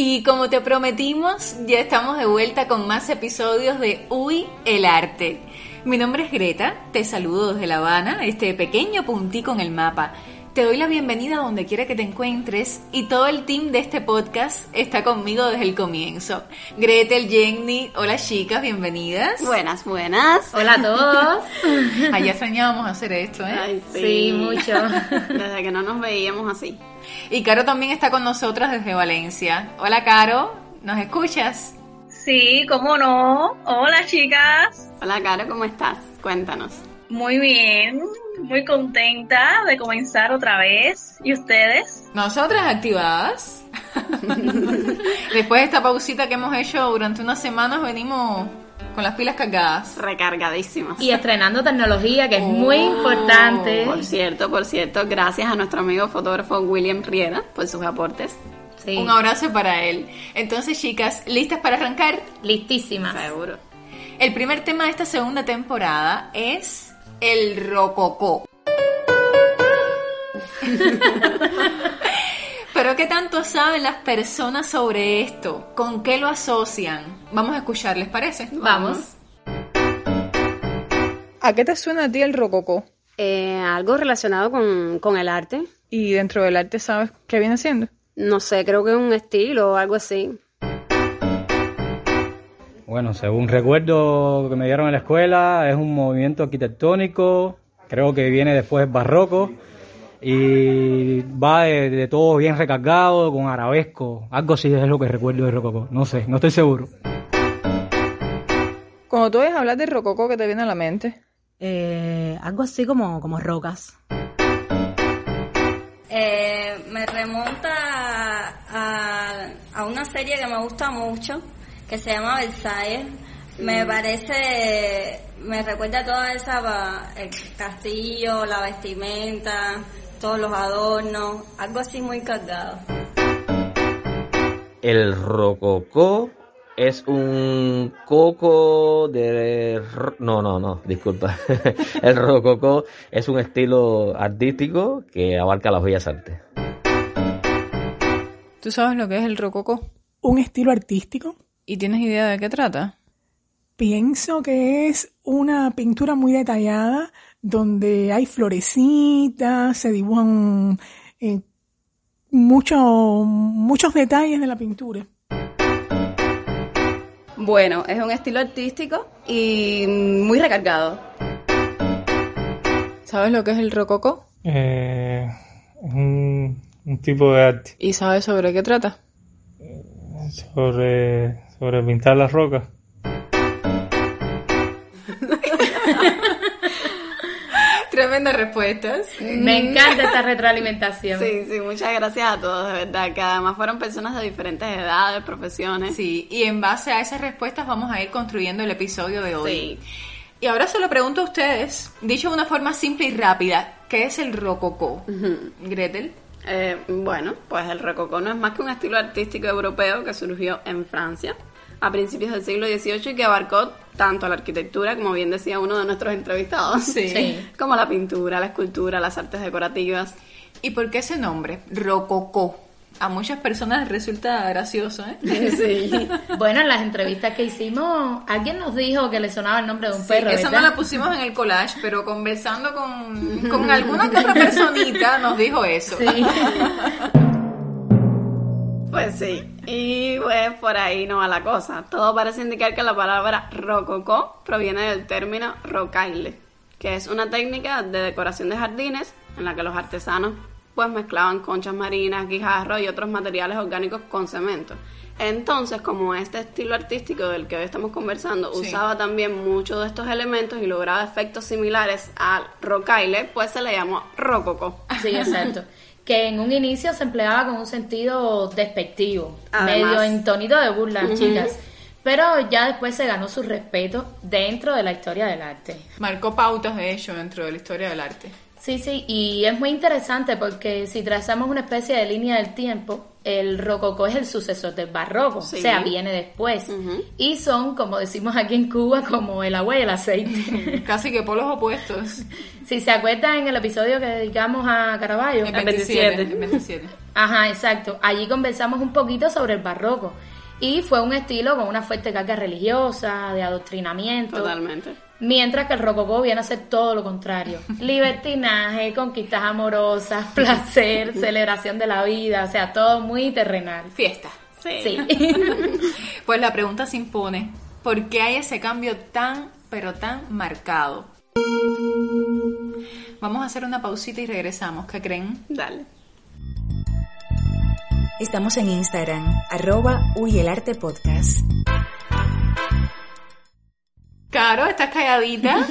Y como te prometimos, ya estamos de vuelta con más episodios de Uy, el arte. Mi nombre es Greta, te saludo desde La Habana, este pequeño puntico en el mapa. Te doy la bienvenida donde quiera que te encuentres y todo el team de este podcast está conmigo desde el comienzo. Gretel, Jenny, hola chicas, bienvenidas. Buenas, buenas. Hola a todos. Allá soñábamos hacer esto, ¿eh? Ay, sí. Sí, mucho. Desde que no nos veíamos así. Y Caro también está con nosotras desde Valencia. Hola Caro, ¿nos escuchas? Sí, cómo no. Hola chicas. Hola, Caro, ¿cómo estás? Cuéntanos. Muy bien, muy contenta de comenzar otra vez. ¿Y ustedes? Nosotras activadas. Después de esta pausita que hemos hecho durante unas semanas, venimos con las pilas cargadas. Recargadísimas. Y estrenando tecnología, que es muy Oh. importante. Por cierto, por cierto, gracias a nuestro amigo fotógrafo William Riera por sus aportes. Sí. Un abrazo para él. Entonces, chicas, ¿listas para arrancar? Listísimas. Seguro. El primer tema de esta segunda temporada es el rococó. Pero ¿qué tanto saben las personas sobre esto? ¿Con qué lo asocian? Vamos a escuchar, ¿les parece? Vamos. ¿A qué te suena a ti el rococó? Eh, algo relacionado con, con el arte. Y dentro del arte, ¿sabes qué viene siendo? No sé, creo que es un estilo o algo así. Bueno, según recuerdo que me dieron en la escuela, es un movimiento arquitectónico, creo que viene después barroco y va de, de todo bien recargado, con arabesco, algo así es lo que recuerdo de rococó, no sé, no estoy seguro. Cuando tú oyes hablar del rococó, ¿qué te viene a la mente? Eh, algo así como, como rocas. Eh, me remonta a, a una serie que me gusta mucho, que se llama Versailles. Me parece, me recuerda toda esa, el castillo, la vestimenta, todos los adornos, algo así muy cargado. El rococó es un coco de... No, no, no, disculpa. El rococó es un estilo artístico que abarca las bellas artes. ¿Tú sabes lo que es el rococó? un estilo artístico. ¿Y tienes idea de qué trata? Pienso que es una pintura muy detallada donde hay florecitas, se dibujan eh, mucho- muchos detalles de la pintura. Bueno, es un estilo artístico y muy recargado. ¿Sabes lo que es el rococó? Eh, es un, un tipo de arte ¿Y sabes sobre qué trata? sobre, sobre pintar las rocas. Tremendas respuestas. Me encanta esta retroalimentación. Sí, sí, muchas gracias a todos, de verdad, que además fueron personas de diferentes edades, profesiones. Sí, y en base a esas respuestas vamos a ir construyendo el episodio de hoy. Sí. Y ahora se lo pregunto a ustedes, dicho de una forma simple y rápida, ¿qué es el rococó? Gretel. Eh, bueno, pues el rococó no es más que un estilo artístico europeo que surgió en Francia a principios del siglo XVIII y que abarcó tanto la arquitectura, como bien decía uno de nuestros entrevistados, Sí. Sí. como la pintura, la escultura, las artes decorativas. ¿Y por qué ese nombre? Rococó. A muchas personas les resulta gracioso, ¿eh? Sí. Bueno, en las entrevistas que hicimos, alguien nos dijo que le sonaba el nombre de un Sí, perro. esa no la pusimos en el collage, pero conversando con, con alguna otra personita nos dijo eso. Sí. Pues sí, y pues por ahí no va la cosa. Todo parece indicar que la palabra rococó proviene del término rocaille, que es una técnica de decoración de jardines en la que los artesanos pues mezclaban conchas marinas, guijarros y otros materiales orgánicos con cemento. Entonces, como este estilo artístico del que hoy estamos conversando Sí. usaba también muchos de estos elementos y lograba efectos similares al rocaille, pues se le llamó rococó. Sí, exacto. Que en un inicio se empleaba con un sentido despectivo, Además. medio en tonito de burla, Ujú. chicas. Pero ya después se ganó su respeto dentro de la historia del arte. Marcó pautas, de hecho, dentro de la historia del arte. Sí, sí, y es muy interesante porque si trazamos una especie de línea del tiempo, el rococó es el sucesor del barroco, Sí. o sea, viene después. Y son, como decimos aquí en Cuba, como el agua y el aceite. Casi que polos opuestos. Si se acuerdan en el episodio que dedicamos a Caravaggio, El 27. el 27. Ajá, exacto. Allí conversamos un poquito sobre el barroco. Y fue un estilo con una fuerte carga religiosa, de adoctrinamiento. Totalmente. Mientras que el rococó viene a ser todo lo contrario. Libertinaje, conquistas amorosas, placer, celebración de la vida, o sea, todo muy terrenal. Fiesta. Sí. Pues la pregunta se impone, ¿por qué hay ese cambio tan, pero tan marcado? Vamos a hacer una pausita y regresamos, ¿qué creen? Dale. Estamos en Instagram, arroba Uy el Arte Podcast. Caro, ¿estás calladita?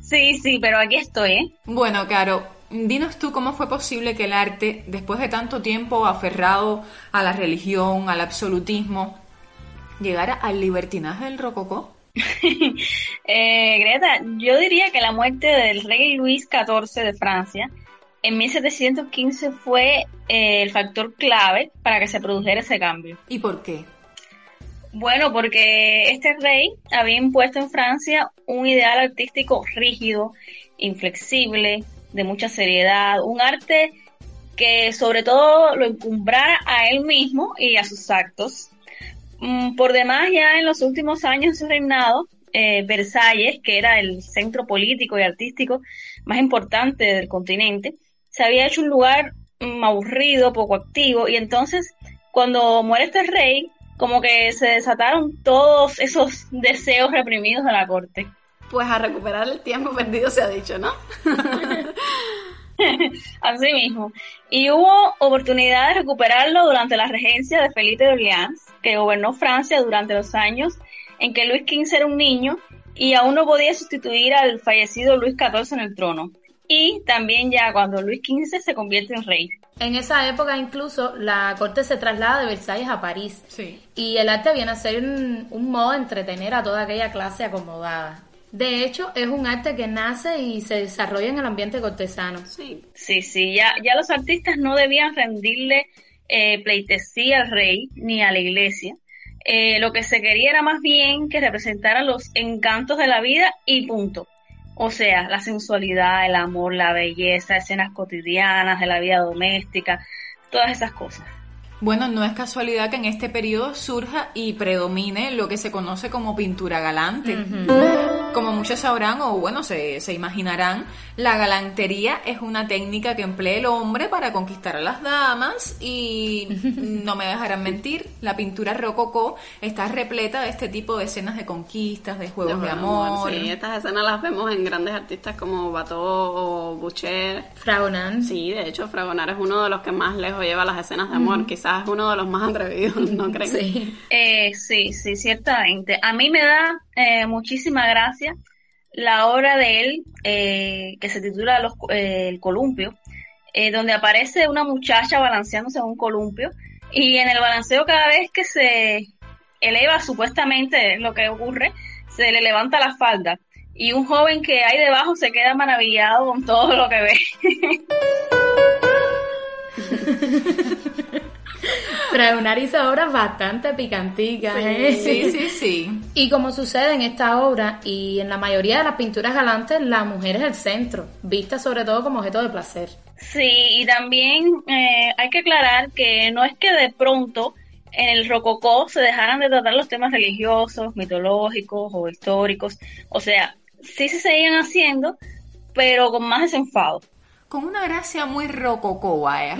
sí, sí, pero aquí estoy, ¿eh? Bueno, Caro, dinos tú cómo fue posible que el arte, después de tanto tiempo aferrado a la religión, al absolutismo, llegara al libertinaje del rococó. Eh, Greta, yo diría que la muerte del rey Luis XIV de Francia en 1715 fue eh, el factor clave para que se produjera ese cambio. ¿Y por qué? Bueno, porque este rey había impuesto en Francia un ideal artístico rígido, inflexible, de mucha seriedad, un arte que sobre todo lo encumbrara a él mismo y a sus actos. Mm, Por demás, ya en los últimos años de su reinado, eh, Versalles, que era el centro político y artístico más importante del continente, se había hecho un lugar mm, aburrido, poco activo, y entonces cuando muere este rey, como que se desataron todos esos deseos reprimidos de la corte. Pues a recuperar el tiempo perdido se ha dicho, ¿no? Así mismo. Y hubo oportunidad de recuperarlo durante la regencia de Felipe de Orleans, que gobernó Francia durante los años en que Luis XV era un niño y aún no podía sustituir al fallecido Luis XIV en el trono. Y también ya cuando Luis XV se convierte en rey. En esa época incluso la corte se traslada de Versalles a París. Sí. Y el arte viene a ser un, un modo de entretener a toda aquella clase acomodada. De hecho, es un arte que nace y se desarrolla en el ambiente cortesano. Sí. Sí, sí, ya, ya los artistas no debían rendirle eh, pleitesía al rey ni a la iglesia. Eh, lo que se quería era más bien que representaran los encantos de la vida y punto. O sea, la sensualidad, el amor, la belleza, escenas cotidianas de la vida doméstica, todas esas cosas. Bueno, no es casualidad que en este periodo surja y predomine lo que se conoce como pintura galante. Como muchos sabrán o bueno, se, se imaginarán, la galantería es una técnica que emplea el hombre para conquistar a las damas y no me dejarán mentir, la pintura rococó está repleta de este tipo de escenas de conquistas, de juegos de, amor. Sí, estas escenas las vemos en grandes artistas como Bateau o Boucher. Fragonard. Sí, de hecho, Fragonard es uno de los que más lejos lleva las escenas de amor. Quizás es uno de los más atrevidos, ¿no creen? Sí. Eh, sí, sí, ciertamente. A mí me da eh, muchísima gracia la obra de él eh, que se titula Los, eh, El columpio, eh, donde aparece una muchacha balanceándose en un columpio y en el balanceo cada vez que se eleva supuestamente es lo que ocurre, se le levanta la falda y un joven que hay debajo se queda maravillado con todo lo que ve. Fragonard hizo obras bastante picanticas, Sí, ¿eh? sí, sí, sí. Y como sucede en esta obra y en la mayoría de las pinturas galantes, la mujer es el centro, vista sobre todo como objeto de placer. Sí, y también eh, hay que aclarar que no es que de pronto en el rococó se dejaran de tratar los temas religiosos, mitológicos o históricos. O sea, sí se seguían haciendo, pero con más desenfado. Con una gracia muy rococó, vaya.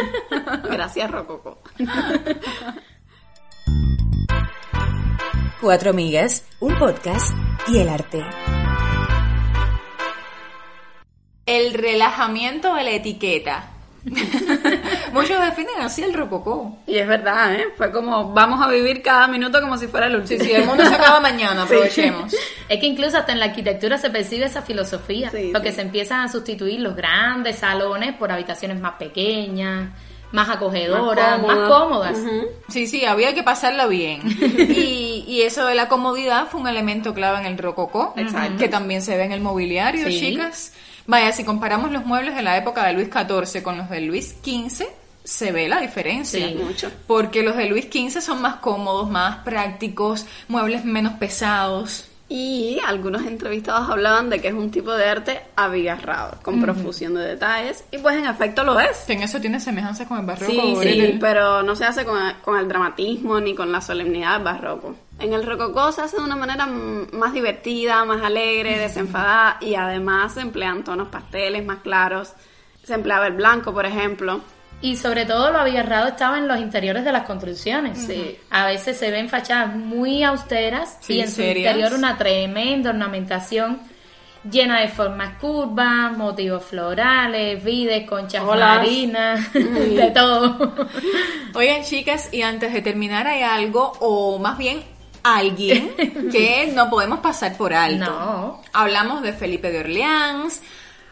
Gracias, Rococo. Cuatro amigas, un podcast y el arte. el relajamiento de la etiqueta. Muchos definen así el rococó. Y es verdad, ¿eh? Fue como, vamos a vivir cada minuto como si fuera el último. Sí, sí, el mundo se acaba mañana, aprovechemos. Es que incluso hasta en la arquitectura se percibe esa filosofía, porque se empiezan a sustituir los grandes salones por habitaciones más pequeñas, más acogedoras, más cómodas. Sí, sí, había que pasarla bien. y, y eso de la comodidad fue un elemento clave en el rococó, Exacto. que también se ve en el mobiliario, Sí. chicas. Vaya, si comparamos los muebles de la época de Luis XIV con los de Luis XV, se ve la diferencia. Sí. Mucho. Porque los de Luis XV son más cómodos, más prácticos, muebles menos pesados. Y algunos entrevistados hablaban de que es un tipo de arte abigarrado, con profusión de detalles, y pues en efecto lo es. Que en eso tiene semejanza con el barroco. Sí, sí, Gretel. pero no se hace con el, con el dramatismo ni con la solemnidad del barroco. En el rococó se hace de una manera más divertida, más alegre, desenfadada y además se emplean tonos pasteles más claros. Se empleaba el blanco, por ejemplo. Y sobre todo lo abigarrado estaba en los interiores de las construcciones. A veces se ven fachadas muy austeras Sí, y en su interior una tremenda ornamentación llena de formas curvas, motivos florales, vides, conchas Olas. marinas, de todo. Oigan, chicas, y antes de terminar, hay algo, o más bien alguien, que no podemos pasar por alto. No. Hablamos de Felipe de Orleans,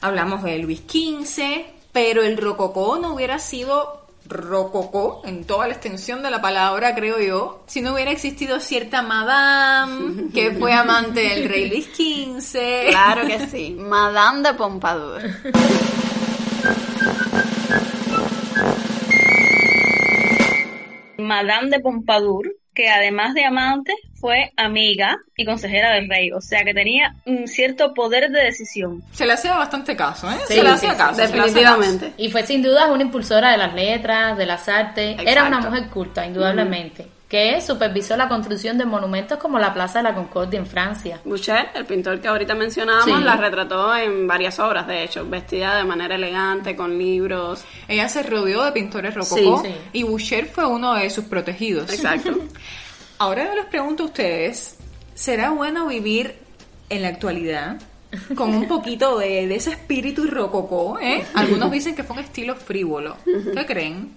hablamos de Luis XV, pero el rococó no hubiera sido rococó en toda la extensión de la palabra, creo yo, si no hubiera existido cierta madame que fue amante del rey Luis XV. Claro que sí, Madame de Pompadour. Madame de Pompadour, que además de amante, fue amiga y consejera del rey, o sea que tenía un cierto poder de decisión. Se le hacía bastante caso, ¿eh? Sí, se le hacía sí, caso. definitivamente. Y fue sin duda una impulsora de las letras, de las artes. Era una mujer culta, indudablemente, que supervisó la construcción de monumentos como la Plaza de la Concordia en Francia. Boucher, el pintor que ahorita mencionábamos, Sí. la retrató en varias obras, de hecho, vestida de manera elegante, con libros. Ella se rodeó de pintores rococó Sí, sí. y Boucher fue uno de sus protegidos. Exacto. Ahora yo les pregunto a ustedes, ¿será bueno vivir en la actualidad con un poquito de, de ese espíritu rococó? ¿eh? Algunos dicen que fue un estilo frívolo. ¿Qué creen?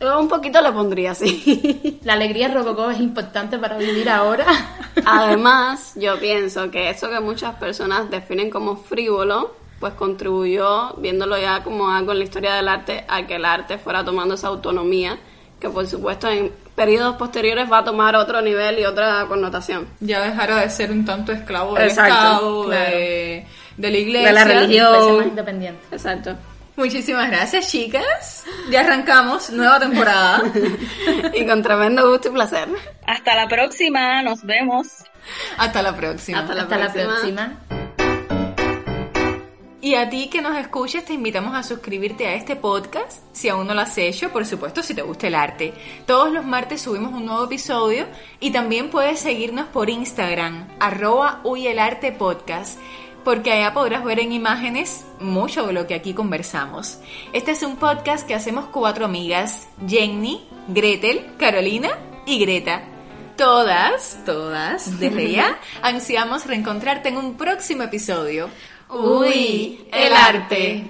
Yo un poquito le pondría así. La alegría rococó es importante para vivir ahora. Además, yo pienso que eso que muchas personas definen como frívolo, pues contribuyó, viéndolo ya como algo en la historia del arte, a que el arte fuera tomando esa autonomía, que por supuesto en periodos posteriores va a tomar otro nivel y otra connotación. Ya dejara de ser un tanto esclavo del Exacto, Estado, claro. de, de la iglesia. De la Ser más religión. independiente. Exacto. Muchísimas gracias, chicas. Ya arrancamos nueva temporada. Y con tremendo gusto y placer. Hasta la próxima, nos vemos. Hasta la próxima. Hasta la Hasta la próxima. próxima. Y a ti que nos escuchas, te invitamos a suscribirte a este podcast, si aún no lo has hecho, por supuesto, si te gusta el arte. Todos los martes subimos un nuevo episodio y también puedes seguirnos por Instagram, arroba huyelarte podcast, porque allá podrás ver en imágenes mucho de lo que aquí conversamos. Este es un podcast que hacemos cuatro amigas, Jenny, Gretel, Carolina y Greta. Todas, todas, desde ya, ansiamos reencontrarte en un próximo episodio. Uy, el arte.